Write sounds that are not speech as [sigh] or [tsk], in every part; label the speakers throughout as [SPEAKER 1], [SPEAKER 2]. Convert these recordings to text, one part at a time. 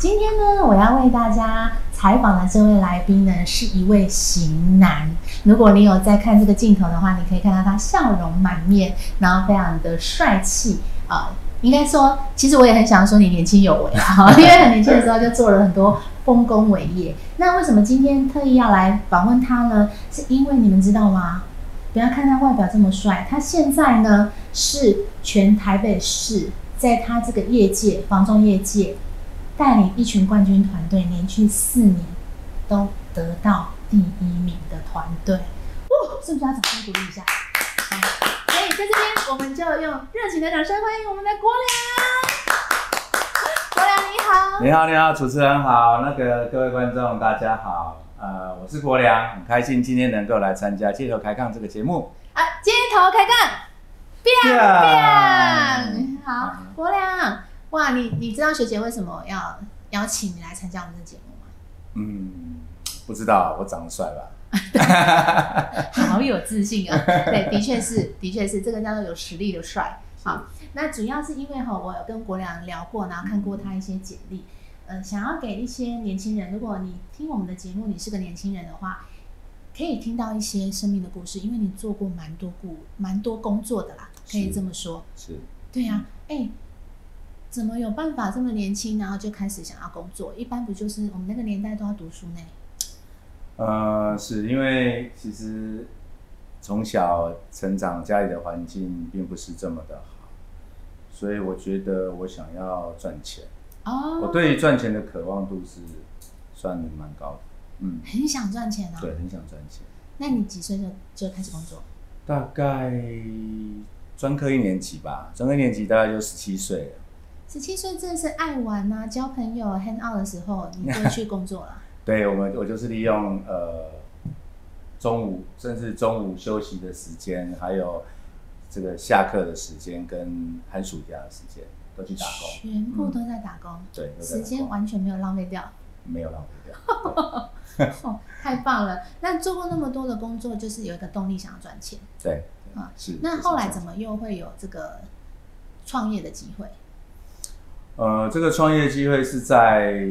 [SPEAKER 1] 今天呢，我要为大家采访的这位来宾呢，是一位型男。如果你有在看这个镜头的话，你可以看到他笑容满面，然后非常的帅气啊、应该说，其实我也很想说你年轻有为啊，[laughs] 因为很年轻的时候就做了很多丰功伟业。那为什么今天特意要来访问他呢？是因为你们知道吗？不要看他外表这么帅，他现在呢是全台北市在他这个业界房仲业界带领一群冠军团队，连续四年都得到第一名的团队。哇，是不是要掌声鼓励一下？来所以在这边，我们就用热情的掌声欢迎我们的国良。国良你好，
[SPEAKER 2] 你好，你好，主持人好，那个各位观众大家好，呃，我是国良，很开心今天能够来参加街头开杠这个节目。
[SPEAKER 1] 啊，街头开杠，biang biang，好，国良，哇，你你知道学姐为什么要邀请你来参加我们的节目吗？
[SPEAKER 2] 嗯，不知道我长得帅吧？[laughs]
[SPEAKER 1] 好有自信啊！对，的确是，的确是，这个叫做有实力的帅。好，那主要是因为哈，我有跟国良聊过，然后看过他一些简历，呃，想要给一些年轻人，如果你听我们的节目，你是个年轻人的话，可以听到一些生命的故事，因为你做过蛮多故蛮多工作的啦，可以
[SPEAKER 2] 是
[SPEAKER 1] 这么说。
[SPEAKER 2] 是，
[SPEAKER 1] 对呀、哎、怎么有办法这么年轻，然后就开始想要工作？一般不就是我们那个年代都要读书呢？
[SPEAKER 2] 呃，是因为其实从小成长家里的环境并不是这么的好，所以我觉得我想要赚钱，
[SPEAKER 1] 哦，
[SPEAKER 2] 我对于赚钱的渴望度是算蛮高的，嗯，
[SPEAKER 1] 很想赚钱啊。
[SPEAKER 2] 对，很想赚钱。
[SPEAKER 1] 那你几岁就就开始工作？
[SPEAKER 2] 大概专科一年级吧，专科一年级大概就十七岁了。
[SPEAKER 1] 十七岁正是爱玩啊、交朋友、hang out 的时候，你就去工作了。[laughs]
[SPEAKER 2] 对我们，我就是利用呃中午甚至中午休息的时间，还有这个下课的时间跟寒暑假的时间都去打工。
[SPEAKER 1] 全部都在打工，
[SPEAKER 2] 对，
[SPEAKER 1] 时间完全没有浪费掉，
[SPEAKER 2] 没有浪费掉。[laughs]
[SPEAKER 1] 哦，太棒了！那做过那么多的工作，就是有一个动力想要赚钱。
[SPEAKER 2] 对，
[SPEAKER 1] 啊
[SPEAKER 2] 是。
[SPEAKER 1] 那后来怎么又会有这个创业的机会？
[SPEAKER 2] 呃，这个创业机会是在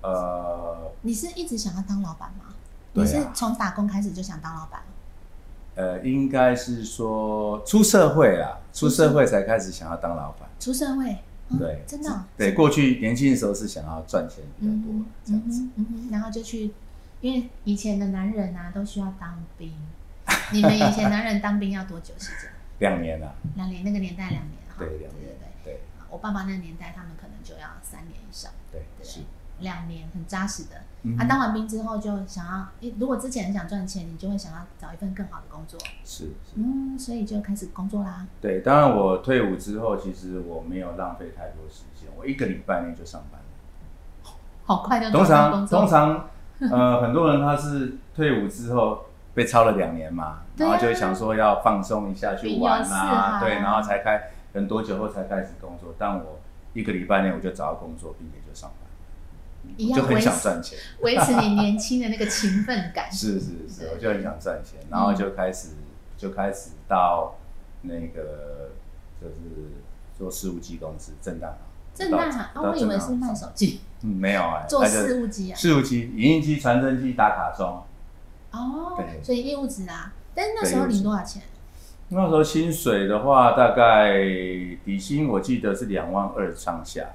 [SPEAKER 2] 呃
[SPEAKER 1] 你是一直想要当老板吗？
[SPEAKER 2] 啊
[SPEAKER 1] 你是从打工开始就想当老板？
[SPEAKER 2] 呃，应该是说出社会啦，出社会才开始想要当老板。
[SPEAKER 1] 出社会？嗯
[SPEAKER 2] 对，
[SPEAKER 1] 真的哦、
[SPEAKER 2] 对，过去年轻的时候是想要赚钱比较多
[SPEAKER 1] 嗯，
[SPEAKER 2] 这样子。
[SPEAKER 1] 嗯哼嗯哼，然后就去，因为以前的男人啊都需要当兵，你们以前男人当兵要多久时间？
[SPEAKER 2] 两年啊，
[SPEAKER 1] 两年，那个年代两年哈。
[SPEAKER 2] 对，
[SPEAKER 1] 对
[SPEAKER 2] 两年
[SPEAKER 1] 对，对。
[SPEAKER 2] 对
[SPEAKER 1] 我爸爸那个年代，他就要三年以上，
[SPEAKER 2] 对
[SPEAKER 1] 对
[SPEAKER 2] 是。
[SPEAKER 1] 两年很扎实的。
[SPEAKER 2] 嗯
[SPEAKER 1] 啊，当完兵之后就想要，诶如果之前很想赚钱，你就会想要找一份更好的工作，
[SPEAKER 2] 是是，
[SPEAKER 1] 嗯，所以就开始工作啦。
[SPEAKER 2] 对。当然，我退伍之后，其实我没有浪费太多时间，我一个礼拜内就上班了。
[SPEAKER 1] 好快就
[SPEAKER 2] 通。常通常，呃，[laughs] 很多人他是退伍之后被超了两年嘛，然后就会想说要放松一下，去玩啊，对，然后才开，等多久后才开始工作。但我一个礼拜内我就找到工作，并且就上班，
[SPEAKER 1] 一样
[SPEAKER 2] 很想赚钱。
[SPEAKER 1] 维持你年轻的那个勤奋感。[laughs]
[SPEAKER 2] 是是是，
[SPEAKER 1] 对
[SPEAKER 2] 我就很想赚钱，然后就开始、就开始到那个就是做事务机公司正大行，
[SPEAKER 1] 正大行啊，
[SPEAKER 2] 到
[SPEAKER 1] 我以为是卖手机，
[SPEAKER 2] 嗯没有哎、[laughs]
[SPEAKER 1] 做事务机啊。
[SPEAKER 2] 事务机、影印机、传真机、打卡钟。
[SPEAKER 1] 哦
[SPEAKER 2] 对，
[SPEAKER 1] 所以业务职啊，但是那时候领多少钱？
[SPEAKER 2] 那时候薪水的话，大概底薪我记得是两万二上下，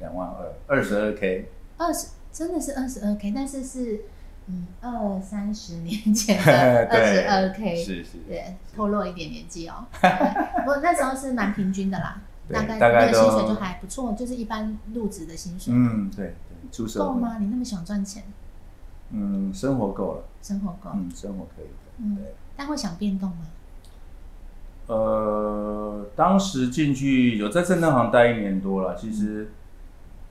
[SPEAKER 2] 两万二，二十二 K。
[SPEAKER 1] 二十，真的是二十二 k，但是是嗯二三十年前的 [laughs] 二十二 k，
[SPEAKER 2] 是是，
[SPEAKER 1] 对，透露一点年纪哦。[laughs] 对不过那时候是蛮平均的啦，大概
[SPEAKER 2] 大概
[SPEAKER 1] 那个薪水就还不错，就是一般入职的薪水。
[SPEAKER 2] 嗯，对对，出社会，
[SPEAKER 1] 够吗？你那么想赚钱，
[SPEAKER 2] 嗯，生活够了，
[SPEAKER 1] 生活够，
[SPEAKER 2] 嗯，生活可以的，
[SPEAKER 1] 嗯
[SPEAKER 2] 对。
[SPEAKER 1] 但会想变动吗？
[SPEAKER 2] 呃，当时进去有在正当行待一年多了，其实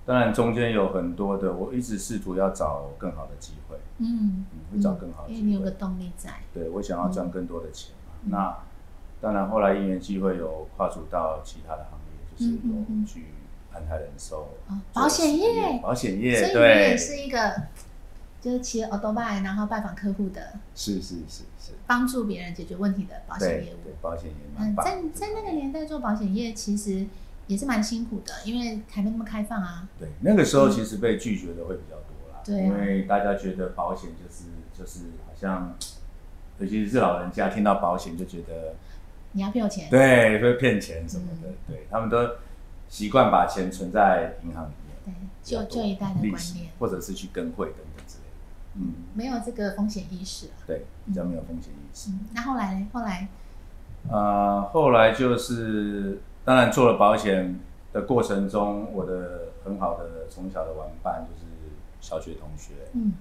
[SPEAKER 2] 当然中间有很多的，我一直试图要找更好的机会，
[SPEAKER 1] 嗯，
[SPEAKER 2] 嗯，会找更好的机会。
[SPEAKER 1] 因为你有个动力在。
[SPEAKER 2] 对我想要赚更多的钱嘛。
[SPEAKER 1] 嗯。
[SPEAKER 2] 那当然后来因缘机会有跨足到其他的行业，就是有去安泰人寿、
[SPEAKER 1] 哦保险业。
[SPEAKER 2] 保险业
[SPEAKER 1] 所以
[SPEAKER 2] 业，
[SPEAKER 1] 你也，是一个，就是骑 o d o b i 然后拜访客户的，
[SPEAKER 2] 是是是是，
[SPEAKER 1] 帮助别人解决问题的保险业务
[SPEAKER 2] 对。，保险业务
[SPEAKER 1] 嗯，在在那个年代做保险业，其实也是蛮辛苦的，因为还没那么开放啊。
[SPEAKER 2] 对，那个时候其实被拒绝的会比较多啦，
[SPEAKER 1] 对啊
[SPEAKER 2] 因为大家觉得保险就是就是好像，尤其是老人家听到保险就觉得
[SPEAKER 1] 你要骗我钱，
[SPEAKER 2] 对会骗钱什么的，
[SPEAKER 1] 嗯
[SPEAKER 2] 对他们都习惯把钱存在银行里面，
[SPEAKER 1] 对，旧旧一代的观念，
[SPEAKER 2] 或者是去跟会等等嗯，
[SPEAKER 1] 没有这个风险意识啊。
[SPEAKER 2] 对，比较没有风险意识。
[SPEAKER 1] 嗯，那后来呢？后来，
[SPEAKER 2] 呃，后来就是当然做了保险的过程中，我的很好的从小的玩伴就是小学同学，
[SPEAKER 1] 嗯，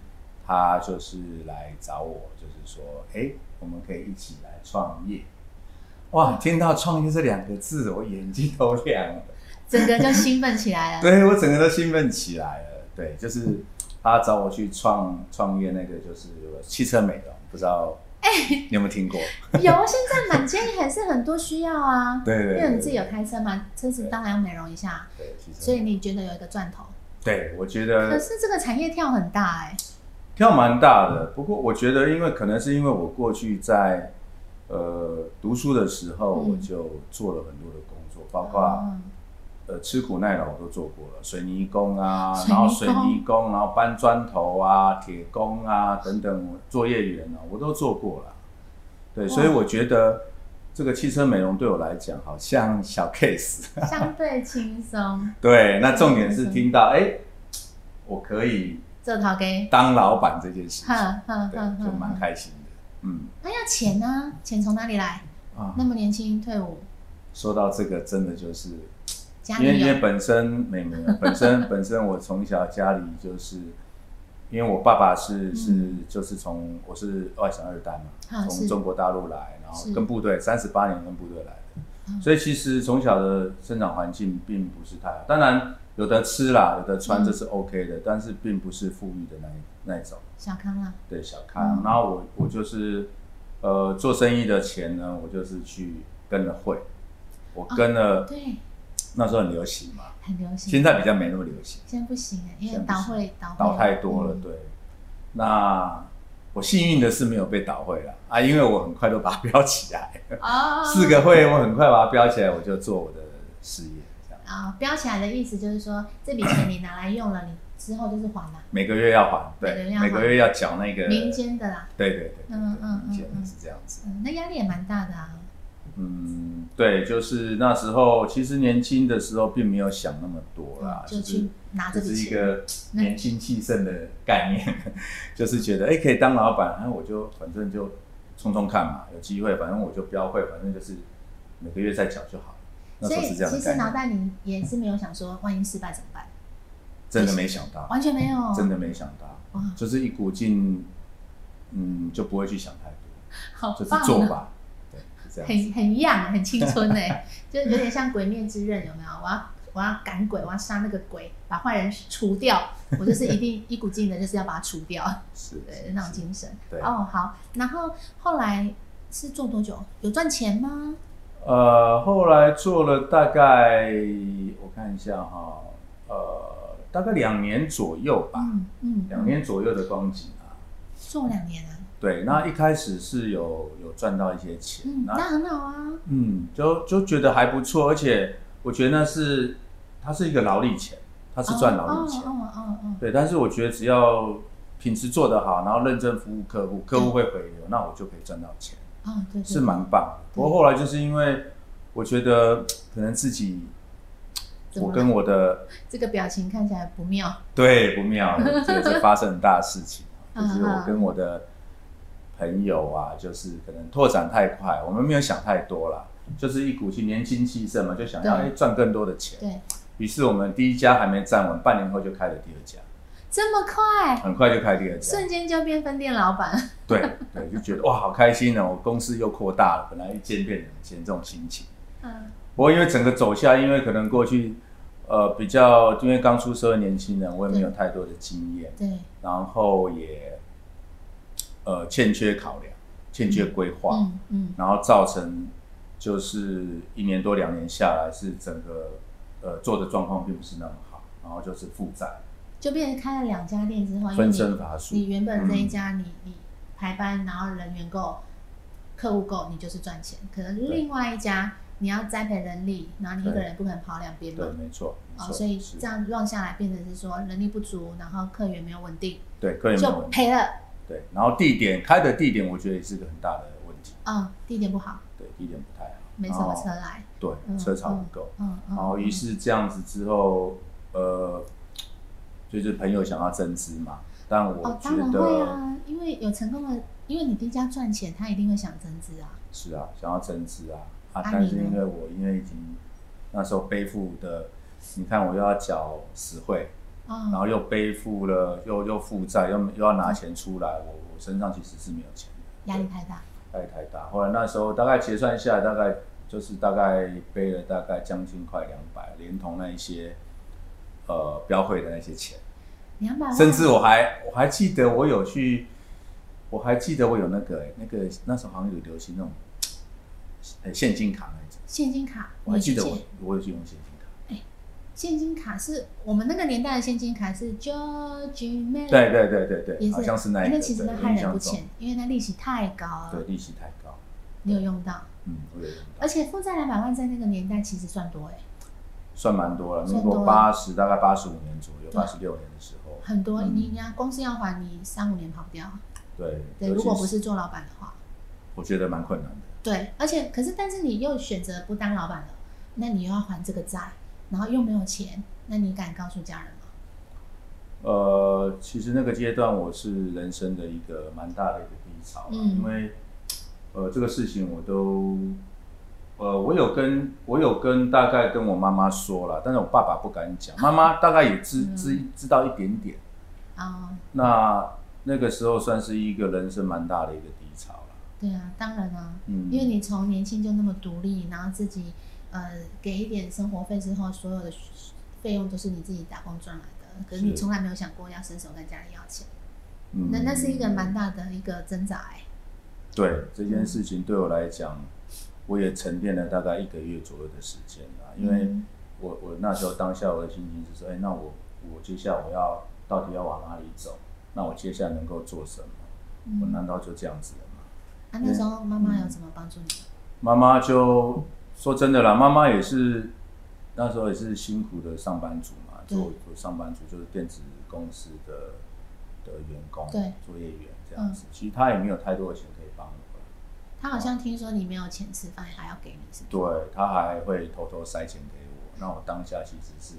[SPEAKER 2] 他就是来找我，就是说，哎，我们可以一起来创业。哇，听到创业这两个字，我眼睛都亮了，
[SPEAKER 1] 整个就兴奋起来了。[laughs]
[SPEAKER 2] 对我整个都兴奋起来了。对，就是他找我去创创业，那个就是汽车美容，不知道哎你有没有听过？
[SPEAKER 1] 有，现在满街还是很多需要啊。[laughs]
[SPEAKER 2] 对对对
[SPEAKER 1] 因为你自己有开车嘛，车子当然要美容一下，
[SPEAKER 2] 对，
[SPEAKER 1] 所以你觉得有一个赚头。
[SPEAKER 2] 对我觉得可
[SPEAKER 1] 是这个产业跳很大哎、
[SPEAKER 2] 跳蛮大的，不过我觉得，因为可能是因为我过去在呃读书的时候，
[SPEAKER 1] 嗯
[SPEAKER 2] 我就做了很多的工作，包括、
[SPEAKER 1] 哦
[SPEAKER 2] 呃吃苦耐劳我都做过了，水泥工啊，
[SPEAKER 1] 工
[SPEAKER 2] 然后水泥工，然后搬砖头啊、铁工啊等等，作业员啊，我都做过了。对，所以我觉得这个汽车美容对我来讲好像小 case。
[SPEAKER 1] 相对轻松，[laughs]
[SPEAKER 2] 对，那重点
[SPEAKER 1] 嗯
[SPEAKER 2] 是听到哎、我可以
[SPEAKER 1] 做套给，
[SPEAKER 2] 当老板这件事情，就蛮
[SPEAKER 1] 哼。
[SPEAKER 2] 开心的。嗯
[SPEAKER 1] 那要钱呢？钱从哪里来？
[SPEAKER 2] 啊
[SPEAKER 1] 那，么年轻退伍，
[SPEAKER 2] 说到这个，真的就是
[SPEAKER 1] 家里
[SPEAKER 2] 因为因为本身没没有，本身本身我从小家里就是，因为我爸爸是是
[SPEAKER 1] 嗯
[SPEAKER 2] 就是从我是外省二代嘛，从中国大陆来，然后跟部队三十八年跟部队来的，
[SPEAKER 1] 嗯。
[SPEAKER 2] 所以其实从小的生长环境并不是太好，当然有的吃啦，有的穿
[SPEAKER 1] 嗯。
[SPEAKER 2] 这是 OK 的，但是并不是富裕的那一那一种。
[SPEAKER 1] 小康啦，
[SPEAKER 2] 对小康，
[SPEAKER 1] 嗯。
[SPEAKER 2] 然后我我就是呃做生意的钱呢，我就是去跟了会，我跟了、
[SPEAKER 1] 对，
[SPEAKER 2] 那时候很流行嘛，
[SPEAKER 1] 很流行。
[SPEAKER 2] 现在比较没那么流行，
[SPEAKER 1] 现在不行哎，因为倒会倒
[SPEAKER 2] 倒太多了，
[SPEAKER 1] 嗯。
[SPEAKER 2] 对。那我幸运的是没有被倒会了啊，因为我很快都把它标起来，[laughs]
[SPEAKER 1] 哦，
[SPEAKER 2] 四个会我很快把它标起来，我就做我的事业，这样。
[SPEAKER 1] 啊，标起来的意思就是说，这笔钱你拿来用了，你之后就是还了，
[SPEAKER 2] 每个月要还，对，
[SPEAKER 1] 每个月要
[SPEAKER 2] 缴那个
[SPEAKER 1] 民，间的啦。
[SPEAKER 2] 对对对
[SPEAKER 1] 嗯嗯嗯嗯。
[SPEAKER 2] 是这样子。
[SPEAKER 1] 嗯，那压力也蛮大的啊。
[SPEAKER 2] 嗯，对，就是那时候，其实年轻的时候并没有想那么多啦，
[SPEAKER 1] 嗯就去拿这
[SPEAKER 2] 只
[SPEAKER 1] 笔钱。
[SPEAKER 2] 是一个年轻气盛的概念，[laughs] 就是觉得哎、可以当老板，然后我就反正就冲冲看嘛，有机会，反正我就标会，反正就是每个月再缴就好了。那
[SPEAKER 1] 所以
[SPEAKER 2] 时候是这样
[SPEAKER 1] 其实脑袋里也是没有想说，万一失败怎么办？
[SPEAKER 2] 真的没想到，
[SPEAKER 1] 完全没有，
[SPEAKER 2] 真的没想到，
[SPEAKER 1] 哇，
[SPEAKER 2] 就是一股劲，嗯，就不会去想太多，就是
[SPEAKER 1] 好棒啊！
[SPEAKER 2] 做吧，这样。
[SPEAKER 1] 很很 young，很青春哎，[laughs] 就有点像《鬼灭之刃》，有没有？我要我要赶鬼，我要杀那个鬼，把坏人除掉。我就是一定一股劲的，就是要把它除掉，[laughs]
[SPEAKER 2] 是
[SPEAKER 1] 对那种精神。
[SPEAKER 2] 对
[SPEAKER 1] 哦，好。然后后来是做多久？有赚钱吗？
[SPEAKER 2] 呃，后来做了大概我看一下哈，呃，大概两年左右吧，
[SPEAKER 1] 嗯嗯，
[SPEAKER 2] 两年左右的光景啊。
[SPEAKER 1] 做两年啊。
[SPEAKER 2] 对，那一开始是有有赚到一些钱，
[SPEAKER 1] 嗯，那
[SPEAKER 2] 那
[SPEAKER 1] 很好啊。
[SPEAKER 2] 嗯，就就觉得还不错，而且我觉得那是它是一个劳力钱，它是赚劳力钱，
[SPEAKER 1] 哦哦哦哦
[SPEAKER 2] 对。但是我觉得只要品质做得好，然后认真服务客户，客户会回流，那我就可以赚到钱。
[SPEAKER 1] 哦，对，对
[SPEAKER 2] 是蛮棒的。不过后来就是因为我觉得可能自己，我跟我的
[SPEAKER 1] 这个表情看起来不妙。
[SPEAKER 2] 对不妙，这个是发生很大的事情，[laughs]
[SPEAKER 1] 嗯
[SPEAKER 2] 就是我跟我的朋友啊，就是可能拓展太快，我们没有想太多啦，就是一股气年轻气盛嘛，就想要哎赚更多的钱。
[SPEAKER 1] 对，
[SPEAKER 2] 于是我们第一家还没站稳，半年后就开了第二家，
[SPEAKER 1] 这么快，
[SPEAKER 2] 很快就开第二家。
[SPEAKER 1] 瞬间就变分店老板。
[SPEAKER 2] 对对，就觉得哇好开心哦，我公司又扩大了，本来一间变两间这种心情。
[SPEAKER 1] 嗯，
[SPEAKER 2] 不过因为整个走下，因为可能过去呃比较，因为刚出社会年轻人，我也没有太多的经验，
[SPEAKER 1] 对，
[SPEAKER 2] 然后也呃欠缺考量，欠缺规划，
[SPEAKER 1] 嗯嗯，
[SPEAKER 2] 然后造成就是一年多两年下来，是整个呃做的状况并不是那么好，然后就是负债，
[SPEAKER 1] 就变成开了两家店之后，
[SPEAKER 2] 分身乏术。
[SPEAKER 1] 你原本这一
[SPEAKER 2] 嗯
[SPEAKER 1] 家你你排班，然后人员够，客户够，你就是赚钱。可能另外一家你要栽培人力，然后你一个人不可能跑两边
[SPEAKER 2] 对，
[SPEAKER 1] 嘛。
[SPEAKER 2] 没错，没
[SPEAKER 1] 哦，
[SPEAKER 2] 错，
[SPEAKER 1] 所以这样乱下来，变成是说人力不足，然后客源没有稳定，
[SPEAKER 2] 对客源没有
[SPEAKER 1] 就。赔了。
[SPEAKER 2] 对，然后地点开的地点，我觉得也是个很大的问题。
[SPEAKER 1] 嗯，地点不好，
[SPEAKER 2] 对，地点不太好，
[SPEAKER 1] 没什么车来。
[SPEAKER 2] 对，
[SPEAKER 1] 嗯
[SPEAKER 2] 车潮不够。
[SPEAKER 1] 嗯嗯。
[SPEAKER 2] 然后于是这样子之后，呃，就是朋友想要增资嘛，但我
[SPEAKER 1] 哦，
[SPEAKER 2] 觉
[SPEAKER 1] 当然会
[SPEAKER 2] 得、
[SPEAKER 1] 啊，因为有成功的，因为你第一家赚钱，他一定会想增资啊。
[SPEAKER 2] 是啊，想要增资啊啊！
[SPEAKER 1] 啊
[SPEAKER 2] 但是因为我因为已经那时候背负的，你看我又要缴实惠，然
[SPEAKER 1] 哦，
[SPEAKER 2] 后又背负了又又负债，又又要拿钱出来，我我身上其实是没有钱的，
[SPEAKER 1] 压力太大。
[SPEAKER 2] 压力太大。后来那时候大概结算下来，大概就是大概背了大概将近快两百，连同那一些呃标会的那些钱。
[SPEAKER 1] 两百万。
[SPEAKER 2] 甚至我还我还记得我有去，我还记得我有那个、欸、那个那时候好像有流行那种，呃现金卡那种，
[SPEAKER 1] 现金卡，
[SPEAKER 2] 我还记得我我有去用现金卡。
[SPEAKER 1] 现金卡是我们那个年代的现金卡是 George m a
[SPEAKER 2] 对对对对对，
[SPEAKER 1] 也是，
[SPEAKER 2] 好像是那一个，
[SPEAKER 1] 那其实
[SPEAKER 2] 对
[SPEAKER 1] 那害人不浅，因为那利息太高了。
[SPEAKER 2] 对，利息太高，
[SPEAKER 1] 你有用到，
[SPEAKER 2] 嗯，我有用到
[SPEAKER 1] 而，且负债两百万在那个年代其实算多哎，
[SPEAKER 2] 算蛮多了。民国八十大概八十五年左右，八十六年的时候，
[SPEAKER 1] 很多。
[SPEAKER 2] 嗯
[SPEAKER 1] 你人家公司要还你三五年跑不掉。
[SPEAKER 2] 对，
[SPEAKER 1] 对，如果不是做老板的话，
[SPEAKER 2] 我觉得蛮困难的。
[SPEAKER 1] 对，而且可是但是你又选择不当老板了，那你又要还这个债，然后又没有钱，那你敢告诉家人吗？
[SPEAKER 2] 呃，其实那个阶段我是人生的一个蛮大的一个低潮因为呃这个事情我都呃我有跟我有跟大概跟我妈妈说了，但是我爸爸不敢讲，[laughs] 妈妈大概也知
[SPEAKER 1] 嗯
[SPEAKER 2] 知知道一点点。
[SPEAKER 1] 啊、
[SPEAKER 2] 那那个时候算是一个人生蛮大的一个低潮了。
[SPEAKER 1] 对啊，当然啊，
[SPEAKER 2] 嗯，
[SPEAKER 1] 因为你从年轻就那么独立，然后自己呃给一点生活费之后，所有的费用都是你自己打工赚来的，可是你从来没有想过要伸手跟家里要钱，
[SPEAKER 2] 嗯
[SPEAKER 1] 那那是一个蛮大的一个挣扎哎、
[SPEAKER 2] 对这件事情对我来讲，我也沉淀了大概一个月左右的时间啦，因为
[SPEAKER 1] 嗯
[SPEAKER 2] 我我那时候当下我的心情是说，哎、那我我接下来我要到底要往哪里走？那我接下来能够做什么？我
[SPEAKER 1] 嗯，
[SPEAKER 2] 难道就这样子了吗？
[SPEAKER 1] 啊，那时候妈妈有怎么帮助你？
[SPEAKER 2] 妈妈就说真的啦，妈妈也是那时候也是辛苦的上班族嘛，做做上班族就是电子公司的的员工，
[SPEAKER 1] 对
[SPEAKER 2] 作业员这样子。其实他也没有太多的钱可以帮我了，
[SPEAKER 1] 她好像听说你没有钱吃饭，还要给你是不是？
[SPEAKER 2] 对他还会偷偷塞钱给我。那我当下其实是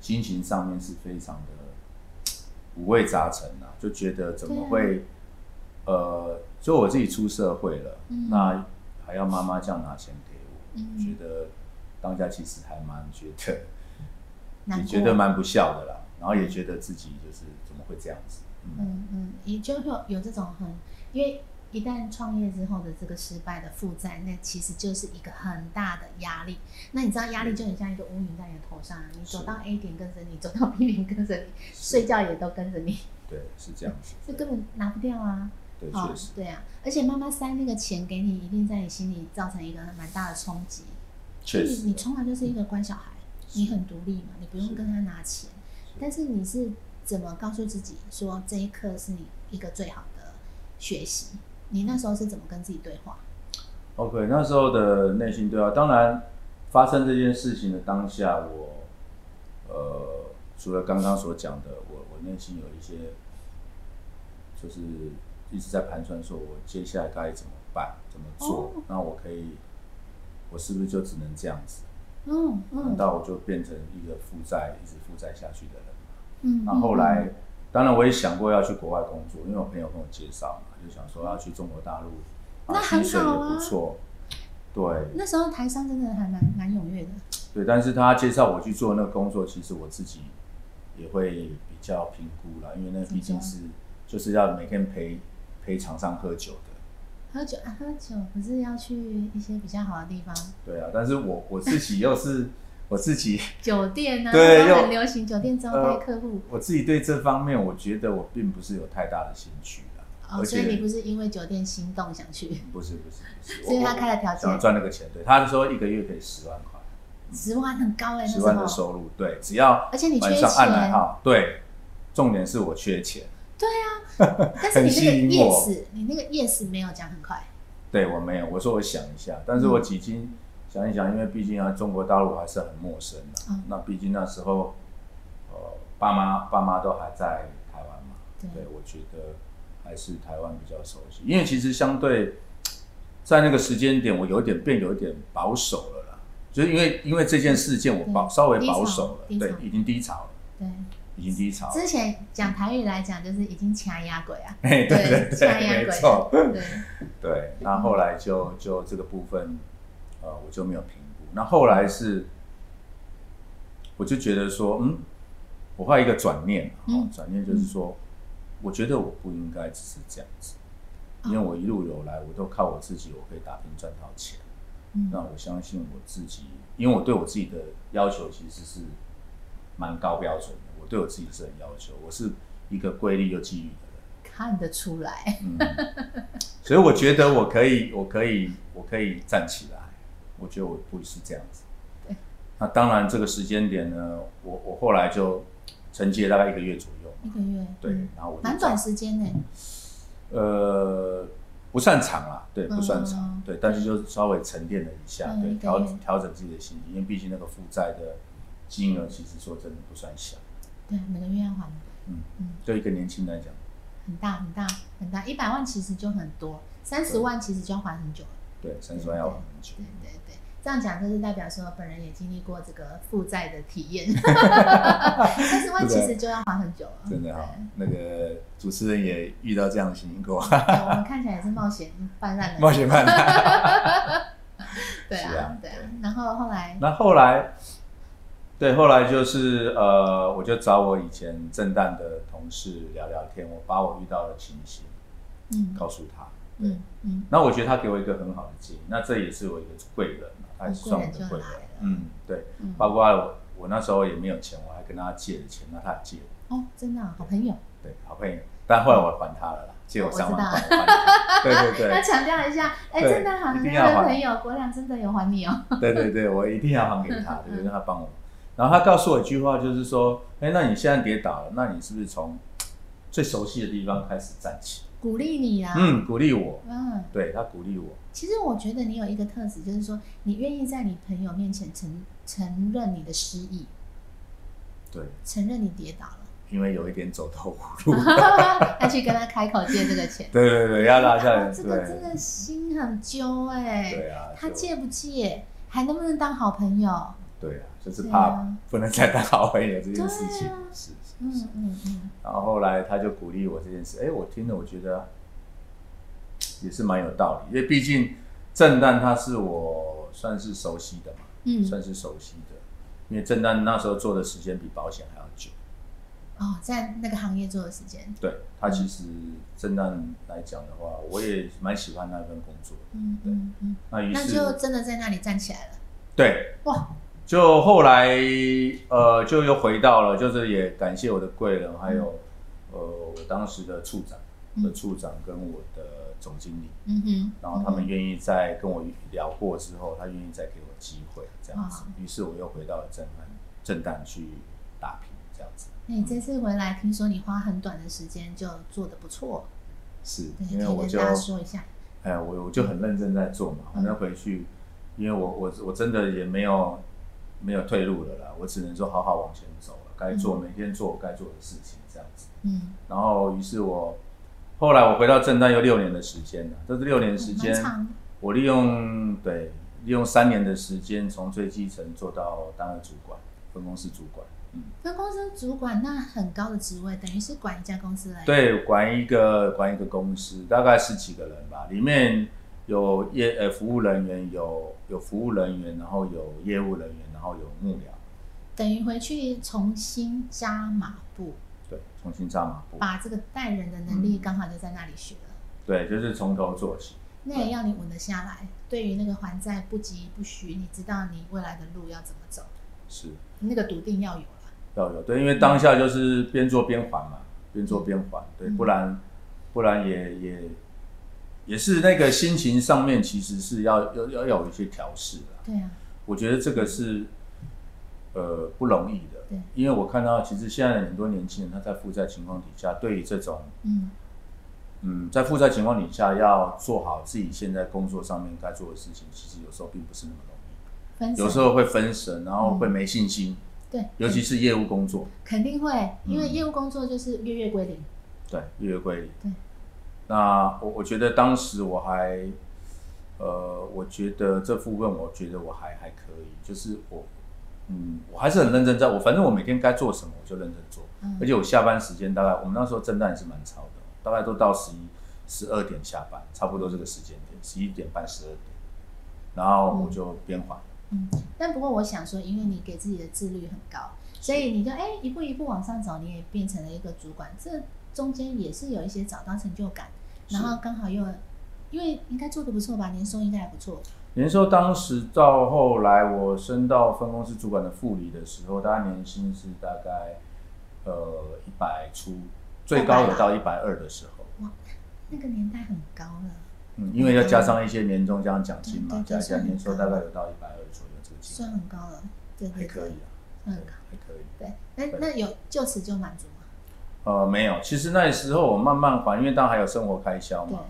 [SPEAKER 2] 心情上面是非常的五味杂陈啊，就觉得怎么会，呃，就我自己出社会了，
[SPEAKER 1] 嗯
[SPEAKER 2] 那还要妈妈这样拿钱给我，
[SPEAKER 1] 嗯。
[SPEAKER 2] 觉得当下其实还蛮觉得，也觉得蛮不孝的啦，然后也觉得自己就是怎么会这样子，嗯，
[SPEAKER 1] 嗯嗯，也就会有有这种很，因为一旦创业之后的这个失败的负债，那其实就是一个很大的压力。那你知道压力就很像一个乌云在你的头上，你走到 A 点跟着你，[laughs] 走到 B 点跟着你，睡觉也都跟着你，
[SPEAKER 2] 对，是这样子，[laughs]
[SPEAKER 1] 这根本拿不掉啊。
[SPEAKER 2] 对，
[SPEAKER 1] 哦
[SPEAKER 2] 实，
[SPEAKER 1] 对啊，而且妈妈塞那个钱给你，一定在你心里造成一个蛮大的冲击。
[SPEAKER 2] 确实
[SPEAKER 1] 你，从来就是一个乖小孩，[laughs] 你很独立嘛，你不用跟他拿钱，但是你是怎么告诉自己说这一刻是你一个最好的学习？你那时候是怎么跟自己对话
[SPEAKER 2] ？OK，那时候的内心对话，当然发生这件事情的当下，我呃，除了刚刚所讲的，我我内心有一些，就是一直在盘算，说我接下来该怎么办，怎么做，
[SPEAKER 1] 哦
[SPEAKER 2] 那我可以，我是不是就只能这样子？
[SPEAKER 1] 嗯
[SPEAKER 2] 难
[SPEAKER 1] 嗯
[SPEAKER 2] 道我就变成一个负债一直负债下去的人吗？
[SPEAKER 1] 嗯。
[SPEAKER 2] 那后来，当然我也想过要去国外工作，因为我朋友跟我介绍嘛，就想说要去中国大陆，
[SPEAKER 1] 那很
[SPEAKER 2] 薪水也不错。对
[SPEAKER 1] 那时候台商真的还蛮蛮踊跃的，
[SPEAKER 2] 对，但是他介绍我去做那个工作，其实我自己也会比较评估啦，因为那毕竟是就是要每天陪陪厂商喝酒的。
[SPEAKER 1] 喝酒啊喝酒，不是要去一些比较好的地方。
[SPEAKER 2] 对啊，但是我我自己又是我自己 [laughs]
[SPEAKER 1] 酒店啊，
[SPEAKER 2] 对
[SPEAKER 1] 很流行酒店招待客户。
[SPEAKER 2] 我自己对这方面，我觉得我并不是有太大的兴趣啦。
[SPEAKER 1] 哦，所以你不是因为酒店心动想去，
[SPEAKER 2] 不是不是不是，[laughs]
[SPEAKER 1] 所以他开了条件，
[SPEAKER 2] 赚那个钱，对，他说一个月可以十万块，
[SPEAKER 1] 十万很高哎、那时
[SPEAKER 2] 十万的。收入，对，只要
[SPEAKER 1] 而且你缺
[SPEAKER 2] 上按来
[SPEAKER 1] 钱，
[SPEAKER 2] 号，对，重点是我缺钱，[laughs]
[SPEAKER 1] 但是你那个 yes，你那个 yes 没有讲很快，
[SPEAKER 2] 对我没有，我说我想一下，但是我几经想一想，因为毕竟啊，中国大陆还是很陌生的、
[SPEAKER 1] 嗯。
[SPEAKER 2] 那毕竟那时候，呃，爸妈爸妈都还在台湾嘛，
[SPEAKER 1] 对。
[SPEAKER 2] 对我觉得还是台湾比较熟悉，因为其实相对 [tsk] 在那个时间点，我有点变有一点保守了啦，就是因为因为这件事件我保稍微保守了，对已经低潮了，
[SPEAKER 1] 对。
[SPEAKER 2] 已经低潮，
[SPEAKER 1] 之前讲台语来讲，就是已经掐压鬼啊，
[SPEAKER 2] 嘿，[laughs] 对对
[SPEAKER 1] 掐压
[SPEAKER 2] 对，没
[SPEAKER 1] 鬼
[SPEAKER 2] 错。
[SPEAKER 1] 对，[laughs]
[SPEAKER 2] 对，那后来就就这个部分，呃，我就没有评估。那后来是，我就觉得说，嗯，我画一个转念，哦
[SPEAKER 1] 嗯，
[SPEAKER 2] 转念就是说，我觉得我不应该只是这样子，因为我一路有来，我都靠我自己，我可以打拼赚到钱。
[SPEAKER 1] 嗯。
[SPEAKER 2] 那我相信我自己，因为我对我自己的要求其实是蛮高标准的，我对我自己是很要求，我是一个规律又纪律的人。
[SPEAKER 1] 看得出来，
[SPEAKER 2] 嗯，所以我觉得我可以，我可以，我可以站起来。我觉得我不是这样子。
[SPEAKER 1] 对。
[SPEAKER 2] 那当然，这个时间点呢，我我后来就承接大概一个月左右。
[SPEAKER 1] 一个月，
[SPEAKER 2] 对，
[SPEAKER 1] 嗯
[SPEAKER 2] 然后我就
[SPEAKER 1] 蛮短
[SPEAKER 2] 找
[SPEAKER 1] 时间呢，
[SPEAKER 2] 呃，不算长啦，对，不算长，
[SPEAKER 1] 嗯
[SPEAKER 2] 对，但是就稍微沉淀了一下，对，调调整自己的心情，因为毕竟那个负债的金额其实说真的不算小，
[SPEAKER 1] 对，每个月要还，
[SPEAKER 2] 嗯
[SPEAKER 1] 嗯，
[SPEAKER 2] 对一个年轻人来讲，
[SPEAKER 1] 很大很大很大，一百万其实就很多，三十万其实就要还很久了。
[SPEAKER 2] 对，三十万要还很久。
[SPEAKER 1] 对，对对，这样讲就是代表说本人也经历过这个负债的体验，[laughs] 三十万其实就要还很久了。
[SPEAKER 2] 真的哈、那个主持人也遇到这样的情形过，
[SPEAKER 1] 对，对我们看起来也是冒险泛滥的。
[SPEAKER 2] 冒险犯。[laughs]
[SPEAKER 1] 对
[SPEAKER 2] 是啊
[SPEAKER 1] 啊，对。啊。然后后来，
[SPEAKER 2] 那后来，对，后来就是呃，我就找我以前正旦的同事聊聊天，我把我遇到的情形
[SPEAKER 1] 嗯
[SPEAKER 2] 告诉他。
[SPEAKER 1] 嗯嗯，
[SPEAKER 2] 那我觉得他给我一个很好的建议，那这也是我一个贵人嘛，他也是算我的贵人。嗯，对，
[SPEAKER 1] 嗯
[SPEAKER 2] 包括我我那时候也没有钱，我还跟他借了钱，那他也借我，
[SPEAKER 1] 哦，真的啊好朋友。
[SPEAKER 2] 对，好朋友。但后来我还他了啦，借我
[SPEAKER 1] 我
[SPEAKER 2] 三万块，我还他。对对对，[laughs]
[SPEAKER 1] 要强调一下，哎，
[SPEAKER 2] 对
[SPEAKER 1] 真的好，那
[SPEAKER 2] 要还
[SPEAKER 1] 位朋友国良真的有还你哦。
[SPEAKER 2] 对对对，我一定要还给他，对对，让他帮我。然后他告诉我一句话，就是说，哎，那你现在跌倒了，那你是不是从最熟悉的地方开始站起？
[SPEAKER 1] 鼓励你啊。
[SPEAKER 2] 嗯，鼓励我，
[SPEAKER 1] 嗯，
[SPEAKER 2] 对他鼓励我，
[SPEAKER 1] 其实我觉得你有一个特质，就是说你愿意在你朋友面前承承认你的失意，
[SPEAKER 2] 对，
[SPEAKER 1] 承认你跌倒了，
[SPEAKER 2] 因为有一点走投无路。[laughs]
[SPEAKER 1] 要去跟他开口借这个钱。
[SPEAKER 2] 对对对，要拉下来，
[SPEAKER 1] 啊 [laughs] 这个真的心很揪哎、
[SPEAKER 2] 对啊，
[SPEAKER 1] 他借不借，还能不能当好朋友？
[SPEAKER 2] 对啊，就是怕
[SPEAKER 1] 啊。
[SPEAKER 2] 不能再当好朋友这件事情。
[SPEAKER 1] 啊，
[SPEAKER 2] 是是
[SPEAKER 1] 嗯
[SPEAKER 2] 是。
[SPEAKER 1] 嗯嗯，
[SPEAKER 2] 然后后来他就鼓励我这件事，哎，我听了我觉得也是蛮有道理，因为毕竟正旦他是我算是熟悉的嘛，
[SPEAKER 1] 嗯。
[SPEAKER 2] 算是熟悉的，因为正旦那时候做的时间比保险还要久。
[SPEAKER 1] 哦，在那个行业做的时间，
[SPEAKER 2] 对他其实正旦来讲的话，我也蛮喜欢那份工作的。
[SPEAKER 1] 嗯对。嗯，那
[SPEAKER 2] 那于是
[SPEAKER 1] 就真的在那里站起来了。
[SPEAKER 2] 对，
[SPEAKER 1] 哇，
[SPEAKER 2] 就后来呃，就又回到了，就是也感谢我的贵人，还有呃我当时的处长的
[SPEAKER 1] 嗯。
[SPEAKER 2] 处长跟我的总经理，
[SPEAKER 1] 嗯哼，
[SPEAKER 2] 然后他们愿意在跟我聊过之后，他愿意再给我机会这样子。
[SPEAKER 1] 哇，
[SPEAKER 2] 于是我又回到了正安正旦去打拼这样子。
[SPEAKER 1] 那你这次回来，听说你花很短的时间就做的不错，
[SPEAKER 2] 是，因为我就
[SPEAKER 1] 说一下。
[SPEAKER 2] 哎，我我就很认真在做嘛，
[SPEAKER 1] 嗯。
[SPEAKER 2] 反正回去，因为我我我真的也没有没有退路了啦，我只能说好好往前走了，该做
[SPEAKER 1] 嗯
[SPEAKER 2] 每天做我该做的事情这样子。
[SPEAKER 1] 嗯，
[SPEAKER 2] 然后于是我后来我回到正大有六年的时间了，这是六年时间我利用对利用三年的时间从最基层做到当了主管，分公司主管。嗯，
[SPEAKER 1] 分公司主管那很高的职位，等于是管一家公司来。，
[SPEAKER 2] 对，管一个管一个公司，大概十几个人吧，里面有业呃服务人员，有有服务人员，然后有业务人员，然后有幕僚，
[SPEAKER 1] 等于回去重新扎马步，
[SPEAKER 2] 对，重新扎马步，
[SPEAKER 1] 把这个带人的能
[SPEAKER 2] 嗯
[SPEAKER 1] 力刚好就在那里学了。
[SPEAKER 2] 对，就是从头做起。
[SPEAKER 1] 那也要你稳得下来。对于那个还债不急不徐，你知道你未来的路要怎么走。
[SPEAKER 2] 是
[SPEAKER 1] 那个笃定要有了。
[SPEAKER 2] 要有对，因为当下就是边做边还嘛，边做边还，对，
[SPEAKER 1] 嗯
[SPEAKER 2] 不然不然也也也是那个心情上面其实是要要要要有一些调试的。
[SPEAKER 1] 对啊，
[SPEAKER 2] 我觉得这个是呃不容易的，
[SPEAKER 1] 对
[SPEAKER 2] 因为我看到其实现在很多年轻人他在负债情况底下，对于这种
[SPEAKER 1] 嗯，
[SPEAKER 2] 嗯在负债情况底下要做好自己现在工作上面该做的事情，其实有时候并不是那么容易，有时候会分神，然后会没信心，
[SPEAKER 1] 对，
[SPEAKER 2] 尤其是业务工作，
[SPEAKER 1] 肯定会，因为
[SPEAKER 2] 嗯
[SPEAKER 1] 业务工作就是月月归零。
[SPEAKER 2] 对，月月归零。
[SPEAKER 1] 对。
[SPEAKER 2] 那我我觉得当时我还，呃，我觉得这部分我觉得我还还可以，就是我，嗯，我还是很认真在，我反正我每天该做什么我就认真做，
[SPEAKER 1] 嗯
[SPEAKER 2] 而且我下班时间大概我们那时候侦探也是蛮超的，大概都到十一十二点下班，差不多这个时间点，十一点半十二点，然后我就边还。
[SPEAKER 1] 嗯，但不过我想说，因为你给自己的自律很高，所以你就哎、一步一步往上走，你也变成了一个主管，这中间也是有一些找到成就感，然后刚好又因为应该做的不错吧，年收应该还不错。
[SPEAKER 2] 年收当时到后来我升到分公司主管的副理的时候，大概年薪是大概呃一百出，最高有到一百二的时候。
[SPEAKER 1] 哇，那个年代很高了。
[SPEAKER 2] 嗯，因为要加上一些年终加上奖金嘛，加一加
[SPEAKER 1] 算很
[SPEAKER 2] 年收大概有到一百二左右这个金
[SPEAKER 1] 算很高了，对
[SPEAKER 2] 额，还可以，啊，
[SPEAKER 1] 算很高。
[SPEAKER 2] 还可以。
[SPEAKER 1] 对，那那有就此就满足吗？
[SPEAKER 2] 呃，没有，其实那时候我慢慢还，因为当然还有生活开销
[SPEAKER 1] 对
[SPEAKER 2] 嘛。，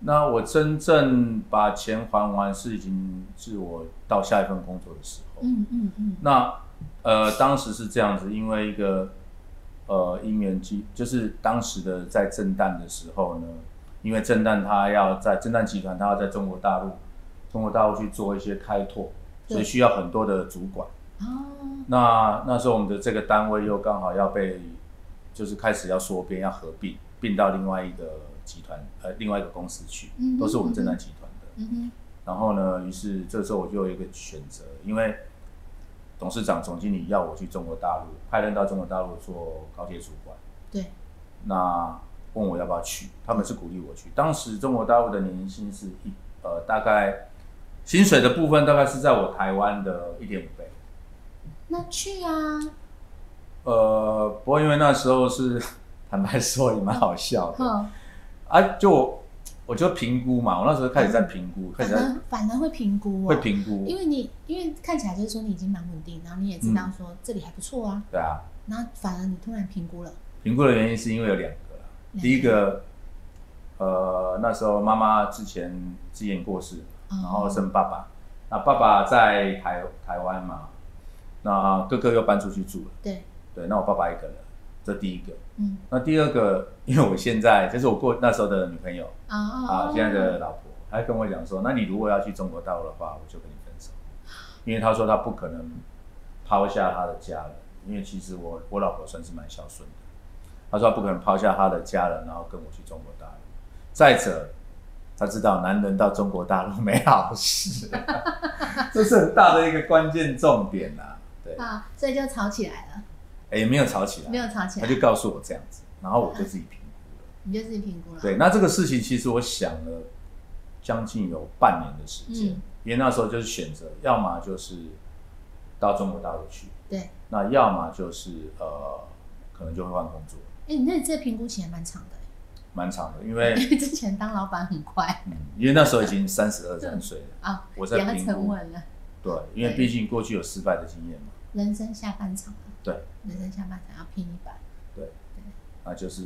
[SPEAKER 2] 那我真正把钱还完是已经是我到下一份工作的时候。
[SPEAKER 1] 嗯嗯嗯，
[SPEAKER 2] 那呃，当时是这样子，因为一个呃因缘机，就是当时的在震旦的时候呢，因为震旦他要在震旦集团，他要在中国大陆，中国大陆去做一些开拓，所以需要很多的主管。
[SPEAKER 1] 哦，
[SPEAKER 2] 那那时候我们的这个单位又刚好要被，就是开始要缩编，要合并，并到另外一个集团，呃，另外一个公司去都是我们正南集团的。
[SPEAKER 1] 嗯
[SPEAKER 2] 然后呢，于是这时候我就有一个选择，因为董事长、总经理要我去中国大陆，派任到中国大陆做高铁主管，
[SPEAKER 1] 对，
[SPEAKER 2] 那问我要不要去，他们是鼓励我去。当时中国大陆的年薪是一呃大概薪水的部分大概是在我台湾的一点五倍。
[SPEAKER 1] 那去啊，
[SPEAKER 2] 呃，不过因为那时候是 [laughs] 坦白说也蛮好笑的
[SPEAKER 1] 哼，
[SPEAKER 2] 啊，就我我就评估嘛，我那时候开始在评估，开
[SPEAKER 1] 反
[SPEAKER 2] 始在
[SPEAKER 1] 而反而会评估哦，
[SPEAKER 2] 会评估，
[SPEAKER 1] 因为你因为看起来就是说你已经蛮稳定，然后你也知
[SPEAKER 2] 嗯
[SPEAKER 1] 道说这里还不错啊，
[SPEAKER 2] 对啊，
[SPEAKER 1] 然后反而你突然评估了，
[SPEAKER 2] 评估的原因是因为有两个。
[SPEAKER 1] 两个。
[SPEAKER 2] 第一个，呃，那时候妈妈之前之前过世，
[SPEAKER 1] 哦。
[SPEAKER 2] 然后生爸爸，那爸爸在台台湾嘛，那哥哥又搬出去住了，
[SPEAKER 1] 对，
[SPEAKER 2] 对，那我爸爸一个人，这第一个。
[SPEAKER 1] 嗯。
[SPEAKER 2] 那第二个，因为我现在就是我过那时候的女朋友。
[SPEAKER 1] 啊
[SPEAKER 2] 啊，现在的老婆，她跟我讲说，那你如果要去中国大陆的话，我就跟你分手，因为她说她不可能抛下她的家人，因为其实我我老婆算是蛮孝顺的，她说她不可能抛下她的家人，然后跟我去中国大陆。再者，她知道男人到中国大陆没好事，[laughs] 这是很大的一个关键重点呐、对，
[SPEAKER 1] 啊，所以就吵起来了，
[SPEAKER 2] 哎，也没有吵起来，
[SPEAKER 1] 没有吵起来，
[SPEAKER 2] 他就告诉我这样子，然后我就自己评估了。
[SPEAKER 1] 你就自己评估了，
[SPEAKER 2] 对，那这个事情其实我想了将近有半年的时间，
[SPEAKER 1] 嗯
[SPEAKER 2] 因为那时候就是选择，要么就是到中国大陆去，
[SPEAKER 1] 对，
[SPEAKER 2] 那要么就是呃，可能就会换工作，
[SPEAKER 1] 哎，你那这个评估期还蛮长的，
[SPEAKER 2] 蛮长的，因为 [laughs]
[SPEAKER 1] 之前当老板很快
[SPEAKER 2] 嗯，因为那时候已经三十二三岁了，[laughs]
[SPEAKER 1] 啊，
[SPEAKER 2] 我在评估，
[SPEAKER 1] 沉稳了，
[SPEAKER 2] 对，因为
[SPEAKER 1] 对
[SPEAKER 2] 毕竟过去有失败的经验嘛，
[SPEAKER 1] 人生下半场了，
[SPEAKER 2] 对，
[SPEAKER 1] 人生下半场要拼一把，
[SPEAKER 2] 对，那就是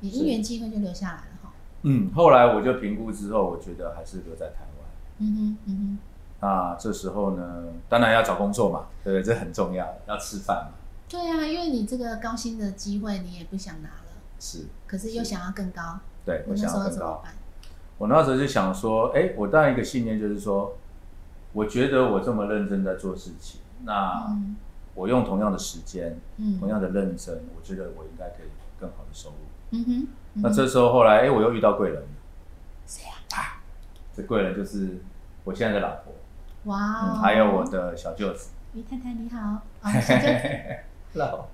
[SPEAKER 1] 你因缘机会就留下来了哈，
[SPEAKER 2] 嗯，后来我就评估之后，我觉得还是留在台湾。
[SPEAKER 1] 嗯哼嗯哼。
[SPEAKER 2] 那这时候呢，当然要找工作嘛，对不对？这很重要，要吃饭嘛，
[SPEAKER 1] 哼，对啊，因为你这个高薪的机会你也不想拿了，
[SPEAKER 2] 是，
[SPEAKER 1] 可是又想要更高，
[SPEAKER 2] 对我想要更高。我那时候就想说，哎，我当然一个信念就是说，我觉得我这么认真在做事情，那
[SPEAKER 1] 嗯
[SPEAKER 2] 我用同样的时间，
[SPEAKER 1] 嗯
[SPEAKER 2] 同样的认真，我觉得我应该可以更好的收入。
[SPEAKER 1] 嗯哼，嗯哼
[SPEAKER 2] 那这时候后来，哎，我又遇到贵人，
[SPEAKER 1] 谁啊？
[SPEAKER 2] 这贵人就是我现在的老婆，
[SPEAKER 1] 哇
[SPEAKER 2] 还有我的小舅子。
[SPEAKER 1] 于太太你好，[laughs] 哦，小舅子，[laughs]
[SPEAKER 2] 老，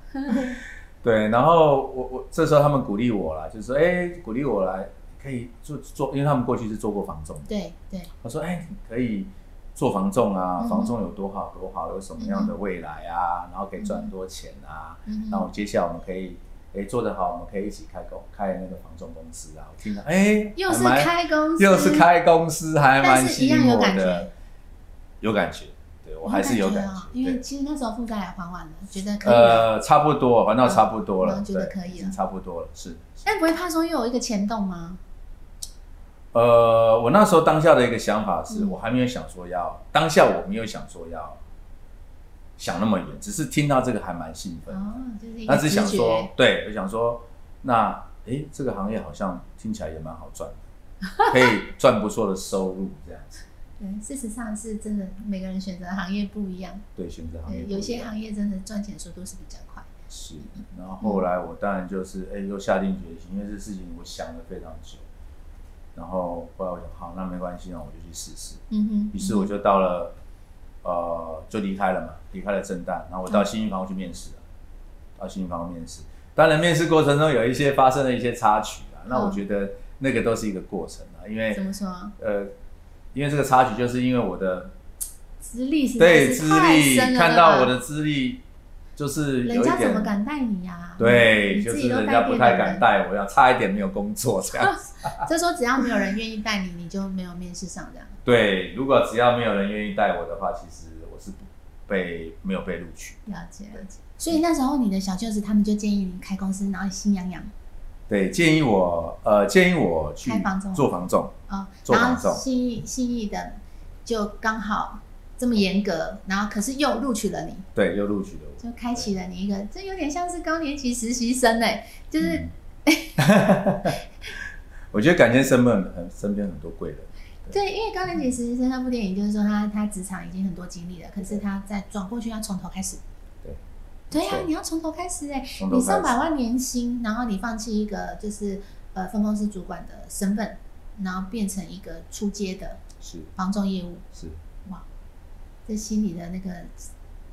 [SPEAKER 2] 对，然后我我这时候他们鼓励我啦，就是说，哎，鼓励我来可以做做，因为他们过去是做过房仲的，
[SPEAKER 1] 对对，
[SPEAKER 2] 我说，哎，你可以做房仲啊，
[SPEAKER 1] 嗯
[SPEAKER 2] 房仲有多好多好，有什么样的未来啊，然后可以赚很多钱啊，
[SPEAKER 1] 嗯
[SPEAKER 2] 然后接下来我们可以。哎，做得好，我们可以一起开公开那个房仲公司啊！我听到，哎，
[SPEAKER 1] 又是开公司，
[SPEAKER 2] 又是开公司，还蛮吸引我的，有感觉，对我还是有感
[SPEAKER 1] 哦
[SPEAKER 2] 觉，对，
[SPEAKER 1] 因为其实那时候负债也还完了，觉得可以，
[SPEAKER 2] 呃，差不多，还到差不多了，
[SPEAKER 1] 嗯觉得可以了
[SPEAKER 2] 差不多了，是。
[SPEAKER 1] 但不会怕说又有一个钱动吗？
[SPEAKER 2] 呃，我那时候当下的一个想法是，
[SPEAKER 1] 嗯。
[SPEAKER 2] 我还没有想说要，当下我没有想说要想那么远，只是听到这个还蛮兴奋，
[SPEAKER 1] 哦，就是一
[SPEAKER 2] 那只
[SPEAKER 1] 个直觉，
[SPEAKER 2] 想说，对，我想说，那诶，这个行业好像听起来也蛮好赚的，[laughs] 可以赚不错的收入这样子。
[SPEAKER 1] 对，事实上是真的，每个人选择行业不一样，
[SPEAKER 2] 对，选择行业
[SPEAKER 1] 有些行业真的赚钱速度是比较快，
[SPEAKER 2] 是，然后后来我当然就是哎、又下定决心，因为这事情我想了非常久，然后后来我想好，那没关系，那我就去试试。
[SPEAKER 1] 嗯哼，
[SPEAKER 2] 于是我就到了，呃，就离开了嘛，离开了正大，然后我到新运房屋去面试了，到新运房屋面试。当然，面试过程中有一些发生了一些插曲啊，那我觉得那个都是一个过程啊，因为
[SPEAKER 1] 怎么说？
[SPEAKER 2] 呃，因为这个插曲就是因为我的
[SPEAKER 1] 资历
[SPEAKER 2] 对资历看到我的资历就是
[SPEAKER 1] 人家
[SPEAKER 2] 有一点
[SPEAKER 1] 怎么敢带你呀、
[SPEAKER 2] 对，就是人家不太敢
[SPEAKER 1] 带
[SPEAKER 2] 我，要差一点没有工作这样子。[laughs]
[SPEAKER 1] 就说只要没有人愿意带你，你就没有面试上这样。[laughs]
[SPEAKER 2] 对，如果只要没有人愿意带我的话，其实我是被没有被录取。
[SPEAKER 1] 了解了解。所以那时候你的小舅子他们就建议你开公司，然后心痒痒
[SPEAKER 2] 对，建议我呃建议我去
[SPEAKER 1] 开房仲
[SPEAKER 2] 做房仲，
[SPEAKER 1] 哦，然后
[SPEAKER 2] 做房仲
[SPEAKER 1] 信义信义的就刚好这么严格，然后可是又录取了你，
[SPEAKER 2] 对，又录取了我。
[SPEAKER 1] 就开启了你一个，这有点像是高年级实习生哎，就是、[laughs]
[SPEAKER 2] 我觉得感谢身边很身边很多贵人，
[SPEAKER 1] 对，因为高年级实习生那部电影就是说他他职场已经很多经历了，可是他在转过去要从头开始。
[SPEAKER 2] 对，
[SPEAKER 1] 对呀、你要从头开始哎、你上。百万年薪，然后你放弃一个就是呃分公司主管的身份，然后变成一个出街的
[SPEAKER 2] 是。
[SPEAKER 1] 房仲业务，
[SPEAKER 2] 是，
[SPEAKER 1] 哇，这心理的那个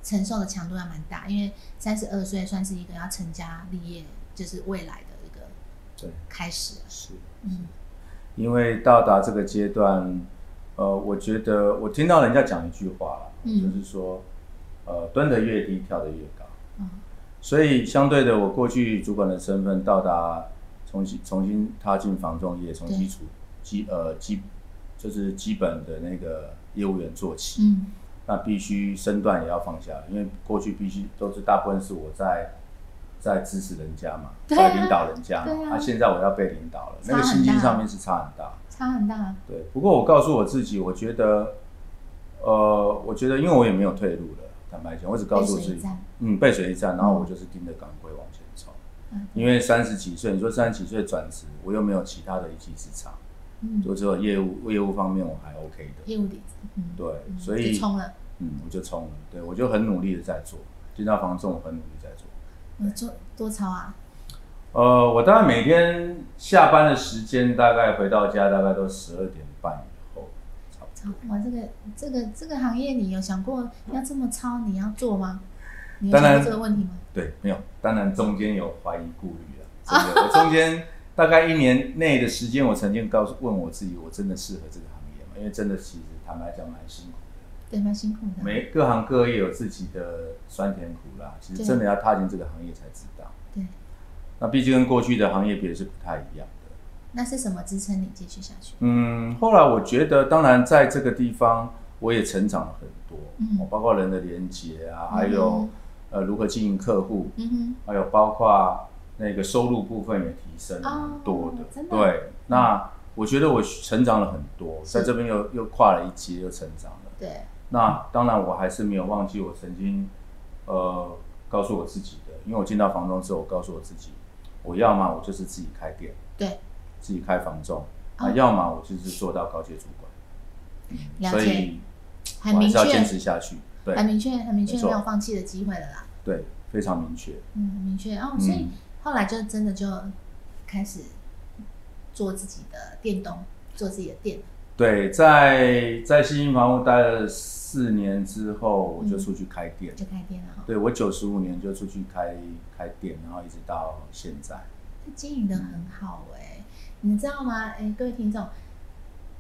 [SPEAKER 1] 承受的强度要蛮大，因为三十二岁算是一个要成家立业，就是未来的一个
[SPEAKER 2] 对，
[SPEAKER 1] 开始了。
[SPEAKER 2] 是。
[SPEAKER 1] 嗯。
[SPEAKER 2] 因为到达这个阶段，呃，我觉得我听到人家讲一句话，
[SPEAKER 1] 嗯。
[SPEAKER 2] 就是说，呃，蹲得越低，跳得越高。
[SPEAKER 1] 嗯。
[SPEAKER 2] 所以相对的，我过去主管的身份到达重新重新踏进房仲业，从基础基呃基就是基本的那个业务员做起，
[SPEAKER 1] 嗯
[SPEAKER 2] 那必须身段也要放下，因为过去必须都是大部分是我在在支持人家嘛，
[SPEAKER 1] 啊
[SPEAKER 2] 在领导人家嘛，
[SPEAKER 1] 那啊
[SPEAKER 2] 现在我要被领导了，那个心境上面是差很大。
[SPEAKER 1] 差很大。
[SPEAKER 2] 对，不过我告诉我自己，我觉得，呃，我觉得因为我也没有退路了，坦白讲，我只告诉我自己嗯，背水一战，然后我就是盯着钢盔往前冲。
[SPEAKER 1] 嗯
[SPEAKER 2] 因为三十几岁，你说三十几岁转职，我又没有其他的一技之长，
[SPEAKER 1] 嗯，
[SPEAKER 2] 就只有业务业务方面我还 OK 的，
[SPEAKER 1] 业务底子，嗯，
[SPEAKER 2] 对，
[SPEAKER 1] 嗯
[SPEAKER 2] 所以
[SPEAKER 1] 冲了，
[SPEAKER 2] 嗯，我就冲了，对我就很努力的在做，进到房仲我很努力在做。
[SPEAKER 1] 你，做多超啊，
[SPEAKER 2] 呃，我大概每天下班的时间，大概回到家大概都十二点半以后，差不多。
[SPEAKER 1] 超哇，这个这个这个行业，你有想过要这么超，你要做吗？你有想
[SPEAKER 2] 当然
[SPEAKER 1] 过这个问题吗？
[SPEAKER 2] 对，没有，当然中间有怀疑顾虑了。[laughs] 真的，我中间大概一年内的时间，我曾经告诉问我自己，我真的适合这个行业吗？因为真的其实坦白讲蛮辛苦的，
[SPEAKER 1] 对，蛮辛苦的。
[SPEAKER 2] 每各行各业有自己的酸甜苦辣，其实真的要踏进这个行业才知道。
[SPEAKER 1] 对，
[SPEAKER 2] 那毕竟跟过去的行业别是不太一样的。
[SPEAKER 1] 那是什么支撑你继续下去？
[SPEAKER 2] 嗯，后来我觉得，当然在这个地方我也成长了很多，
[SPEAKER 1] 嗯
[SPEAKER 2] 哦包括人的连接啊，
[SPEAKER 1] 嗯
[SPEAKER 2] 还有呃如何经营客户，
[SPEAKER 1] 嗯
[SPEAKER 2] 还有包括那个收入部分也提升很多的。
[SPEAKER 1] 的
[SPEAKER 2] 对，那我觉得我成长了很多，在这边又又跨了一阶，又成长了
[SPEAKER 1] 哼，。对，
[SPEAKER 2] 那当然我还是没有忘记我曾经呃告诉我自己的，因为我进到房中之后，我告诉我自己，我要么我就是自己开店，
[SPEAKER 1] 对，
[SPEAKER 2] 自己开房中，啊，
[SPEAKER 1] 哦
[SPEAKER 2] 要么我就是做到高阶主管。嗯所以
[SPEAKER 1] 很明
[SPEAKER 2] 我还是要坚，持下去。对
[SPEAKER 1] 很明确，很明确，
[SPEAKER 2] 没
[SPEAKER 1] 有放弃的机会了啦。
[SPEAKER 2] 对，非常明确。
[SPEAKER 1] 嗯，很明确哦，所以
[SPEAKER 2] 嗯
[SPEAKER 1] 后来就真的就开始做自己的电动，做自己的店。
[SPEAKER 2] 对，在在新兴房屋待了四年之后，我就出去开店。
[SPEAKER 1] 就开店了哈。
[SPEAKER 2] 对我九十五年就出去开开店，然后一直到现在。
[SPEAKER 1] 这经营的很好哎、你知道吗？哎、各位听众，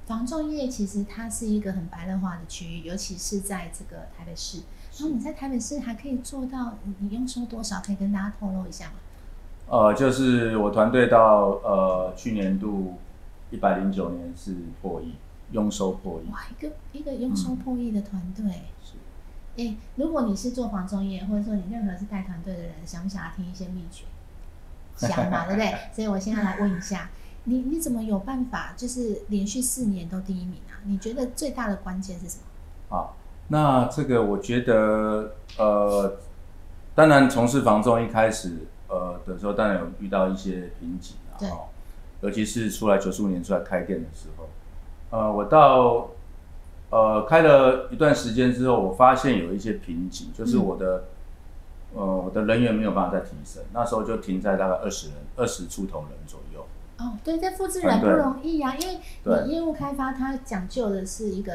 [SPEAKER 1] 房仲业其实它是一个很白热化的区域，尤其是在这个台北市。然后你在台北市还可以做到，你你用收多少？可以跟大家透露一下吗？
[SPEAKER 2] 呃，就是我团队到呃去年度一百零九年是破亿，佣收破亿。
[SPEAKER 1] 哇，一个一个用收破亿的团队。
[SPEAKER 2] 是
[SPEAKER 1] 哎，如果你是做房仲业，或者说你任何是带团队的人，想不想要听一些秘诀？[laughs] 想嘛，对不对？所以我现在来问一下，你你怎么有办法，就是连续四年都第一名啊？你觉得最大的关键是什么？
[SPEAKER 2] 啊，那这个我觉得呃，当然从事房仲一开始呃的时候，当然有遇到一些瓶颈啊，
[SPEAKER 1] 对
[SPEAKER 2] 哦，尤其是出来九十五年出来开店的时候，呃，我到呃开了一段时间之后，我发现有一些瓶颈，就是
[SPEAKER 1] 嗯。
[SPEAKER 2] 我的、呃我的人员没有办法再提升，那时候就停在大概二十人、二十出头人左右。
[SPEAKER 1] 哦，对，在复制人不容易啊，因为你业务开发它讲究的是一个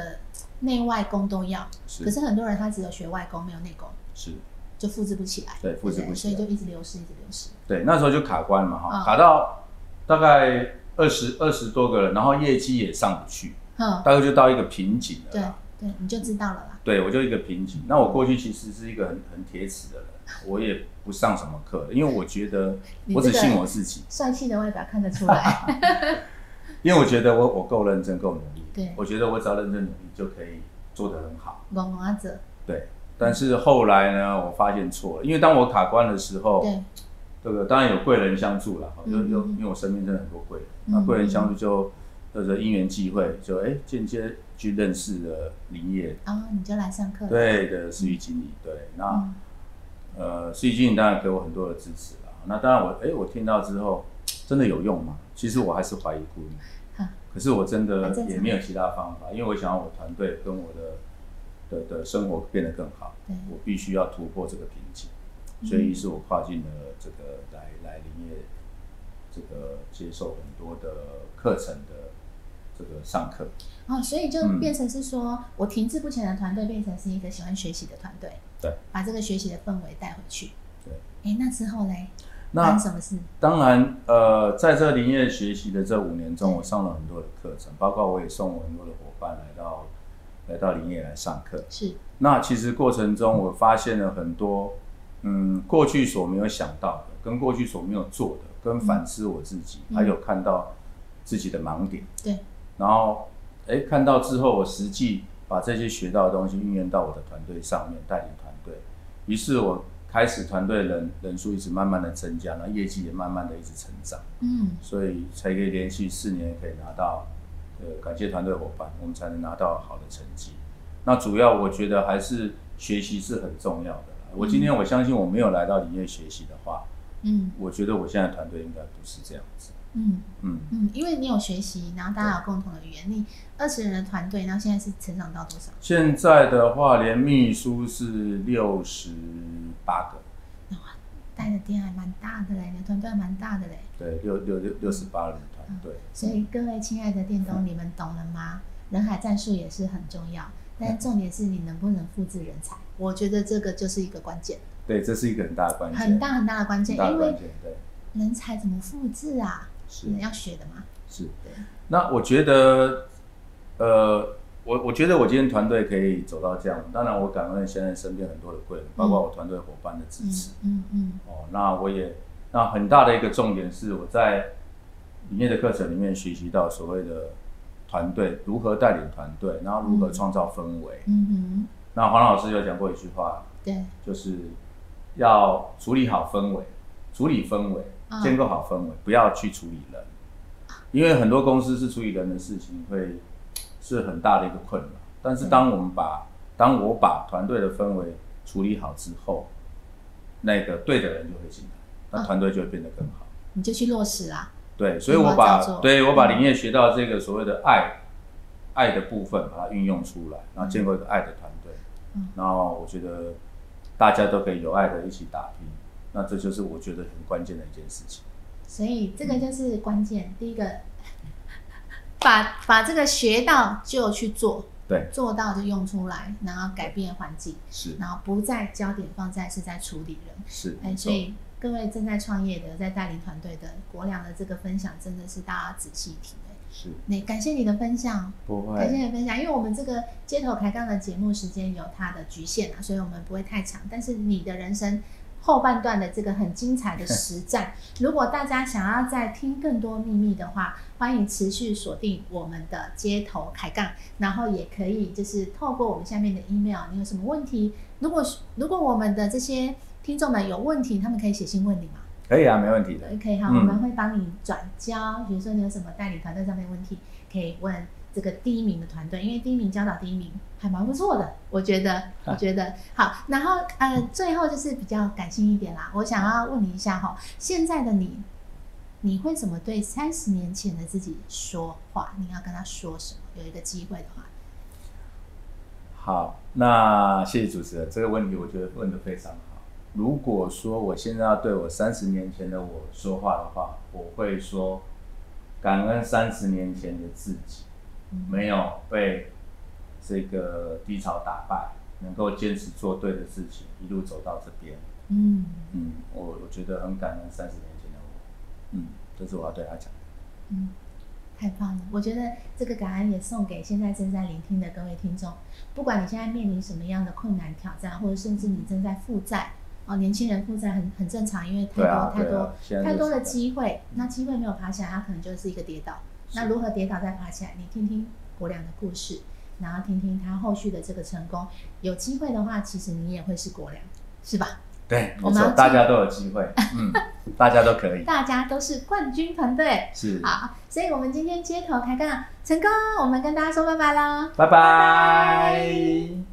[SPEAKER 1] 内外功都要，
[SPEAKER 2] 是。
[SPEAKER 1] 可是很多人他只有学外功没有内功，
[SPEAKER 2] 是，
[SPEAKER 1] 就复制不起来，
[SPEAKER 2] 对复制不起来。
[SPEAKER 1] 所以就一直流失，一直流失。
[SPEAKER 2] 对，那时候就卡关了嘛哈，
[SPEAKER 1] 嗯。
[SPEAKER 2] 卡到大概二十二十多个人，然后业绩也上不去，
[SPEAKER 1] 嗯，
[SPEAKER 2] 大概就到一个瓶颈了
[SPEAKER 1] 对。对，你就知道了啦。
[SPEAKER 2] 对，我就一个瓶颈。那我过去其实是一个很很铁齿的人，我也不上什么课，因为我觉得我只信我自己，
[SPEAKER 1] 帅气的外表看得出来，[laughs]
[SPEAKER 2] 因为我觉得我我够认真，够努力。
[SPEAKER 1] 对
[SPEAKER 2] 我觉得我只要认真努力就可以做得很好。
[SPEAKER 1] 公公阿者，
[SPEAKER 2] 对，但是后来呢，我发现错了，因为当我卡关的时候，
[SPEAKER 1] 对，
[SPEAKER 2] 这个当然有贵人相助了，就
[SPEAKER 1] 嗯嗯
[SPEAKER 2] 就因为我身边真的很多贵人，
[SPEAKER 1] 嗯
[SPEAKER 2] 那贵人相助就就是因缘际会，就哎间接去认识了林业
[SPEAKER 1] 然后你就来上课了。
[SPEAKER 2] 对的司域经理，对，那
[SPEAKER 1] 嗯，
[SPEAKER 2] 呃司域经理当然给我很多的支持了。那当然我哎我听到之后真的有用吗？其实我还是怀疑故意
[SPEAKER 1] 哈，
[SPEAKER 2] 可是我真的也没有其他方法，因为我想要我团队跟我的的的生活变得更好，
[SPEAKER 1] 对
[SPEAKER 2] 我必须要突破这个瓶颈，所以于是我跨进了这个来来林业这个接受很多的课程的这个上课。
[SPEAKER 1] 哦，所以就
[SPEAKER 2] 嗯
[SPEAKER 1] 变成是说，我停滞不前的团队变成是一个喜欢学习的团队，
[SPEAKER 2] 对，
[SPEAKER 1] 把这个学习的氛围带回去。
[SPEAKER 2] 对，
[SPEAKER 1] 哎，那之后嘞，
[SPEAKER 2] 那
[SPEAKER 1] 什么事？
[SPEAKER 2] 当然，呃，在这林业学习的这五年中，我上了很多的课程，包括我也送我很多的伙伴来到来到林业来上课。
[SPEAKER 1] 是，
[SPEAKER 2] 那其实过程中，我发现了很多，嗯，过去所没有想到的，跟过去所没有做的，跟反思我自己，
[SPEAKER 1] 嗯
[SPEAKER 2] 还有看到自己的盲点，
[SPEAKER 1] 对，
[SPEAKER 2] 然后，哎，看到之后，我实际把这些学到的东西运用到我的团队上面，带领团队，于是我开始团队人人数一直慢慢的增加，然后业绩也慢慢的一直成长。
[SPEAKER 1] 嗯，
[SPEAKER 2] 所以才可以连续四年可以拿到，呃，感谢团队伙伴，我们才能拿到好的成绩。那主要我觉得还是学习是很重要的啦。我今天我相信我没有来到林业学习的话，
[SPEAKER 1] 嗯
[SPEAKER 2] 我觉得我现在团队应该不是这样子。
[SPEAKER 1] 嗯
[SPEAKER 2] 嗯，
[SPEAKER 1] 嗯，因为你有学习，然后大家有共同的语言，你二十人的团队，然后现在是成长到多少？
[SPEAKER 2] 现在的话，连秘书是六十八个，
[SPEAKER 1] 带的店还蛮大的嘞，你的团队还蛮大的嘞。
[SPEAKER 2] 对，六六六六十八人团队。
[SPEAKER 1] 所以各位亲爱的店东，你们懂了吗？人海战术也是很重要，但重点是你能不能复制人才，我觉得这个就是一个关键，
[SPEAKER 2] 对，这是一个很大的关键，
[SPEAKER 1] 很大很大的关键，因为人才怎么复制啊？
[SPEAKER 2] 是
[SPEAKER 1] 你要学的嘛。
[SPEAKER 2] 是。
[SPEAKER 1] 对，
[SPEAKER 2] 那我觉得，呃，我我觉得我今天团队可以走到这样，当然我感恩现在身边很多的贵人，包括我团队伙伴的支
[SPEAKER 1] 嗯
[SPEAKER 2] 持。
[SPEAKER 1] 嗯嗯
[SPEAKER 2] 哦，那我也，那很大的一个重点是我在里面的课程里面学习到所谓的团队如何带领团队，然后如何
[SPEAKER 1] 嗯
[SPEAKER 2] 创造氛围。
[SPEAKER 1] 嗯哼
[SPEAKER 2] 那黄老师有讲过一句话，
[SPEAKER 1] 对，
[SPEAKER 2] 就是要处理好氛围，处理氛围，
[SPEAKER 1] 嗯
[SPEAKER 2] 建构好氛围，不要去处理人，因为很多公司是处理人的事情会是很大的一个困扰。但是当我们把当我把团队的氛围处理好之后，那个对的人就会进来，那团队就会变得更好。
[SPEAKER 1] 你就去落实啦。
[SPEAKER 2] 对，所以我把对我把
[SPEAKER 1] 嗯
[SPEAKER 2] 林业学到这个所谓的爱，爱的部分把它运用出来，然后建构一个爱的团队，
[SPEAKER 1] 嗯
[SPEAKER 2] 然后我觉得大家都可以有爱的一起打拼，那这就是我觉得很关键的一件事情。
[SPEAKER 1] 所以这个就是关键。第一个，[laughs] 把把这个学到就去做，
[SPEAKER 2] 对，
[SPEAKER 1] 做到就用出来，然后改变环境，
[SPEAKER 2] 是
[SPEAKER 1] 然后不再焦点放在是在处理人。
[SPEAKER 2] 是，
[SPEAKER 1] 哎，所以各位正在创业的、在带领团队的，国良的这个分享真的是大家仔细听哎。
[SPEAKER 2] 是
[SPEAKER 1] 那感谢你的分享，
[SPEAKER 2] 不
[SPEAKER 1] 感谢，你的分享。因为我们这个街头抬杠的节目时间有它的局限啊，所以我们不会太长。但是你的人生后半段的这个很精彩的 [laughs] 实战，如果大家想要再听更多秘密的话，欢迎持续锁定我们的街头抬杠，然后也可以就是透过我们下面的 email，你有什么问题？如果如果我们的这些听众们有问题，他们可以写信问你吗？
[SPEAKER 2] 可以啊，没问题的。
[SPEAKER 1] 对，可以哈，
[SPEAKER 2] 嗯
[SPEAKER 1] 我们会帮你转交。比如说你有什么代理团队上面的问题，可以问这个第一名的团队，因为第一名教导第一名还蛮不错的，我觉得，我觉得好。然后呃，最后就是比较感性一点啦，我想要问你一下哈，现在的你，你会怎么对三十年前的自己说话？你要跟他说什么？有一个机会的话，
[SPEAKER 2] 好，那谢谢主持人，这个问题我觉得问的非常好。如果说我现在要对我三十年前的我说话的话，我会说感恩三十年前的自己，
[SPEAKER 1] 嗯
[SPEAKER 2] 没有被这个低潮打败，能够坚持做对的事情，一路走到这边。
[SPEAKER 1] 嗯
[SPEAKER 2] 嗯，我我觉得很感恩三十年前的我。嗯，这是我要对他讲的。
[SPEAKER 1] 嗯，太棒了！我觉得这个感恩也送给现在正在聆听的各位听众，不管你现在面临什么样的困难挑战，或者甚至你正在负债哦，年轻人负债很很正常，因为太多、
[SPEAKER 2] 啊，
[SPEAKER 1] 太多、
[SPEAKER 2] 啊，
[SPEAKER 1] 太多的
[SPEAKER 2] 就是
[SPEAKER 1] 机会，那机会没有爬起来，他可能就是一个跌倒。那如何跌倒再爬起来？你听听国良的故事，然后听听他后续的这个成功。有机会的话，其实你也会是国良，是吧？
[SPEAKER 2] 对，
[SPEAKER 1] 我们要
[SPEAKER 2] 大家都有机会，嗯，[laughs] 大家都可以，
[SPEAKER 1] 大家都是冠军团队。
[SPEAKER 2] 是，
[SPEAKER 1] 好，所以我们今天街头开杠成功，我们跟大家说拜拜喽。
[SPEAKER 2] 拜拜。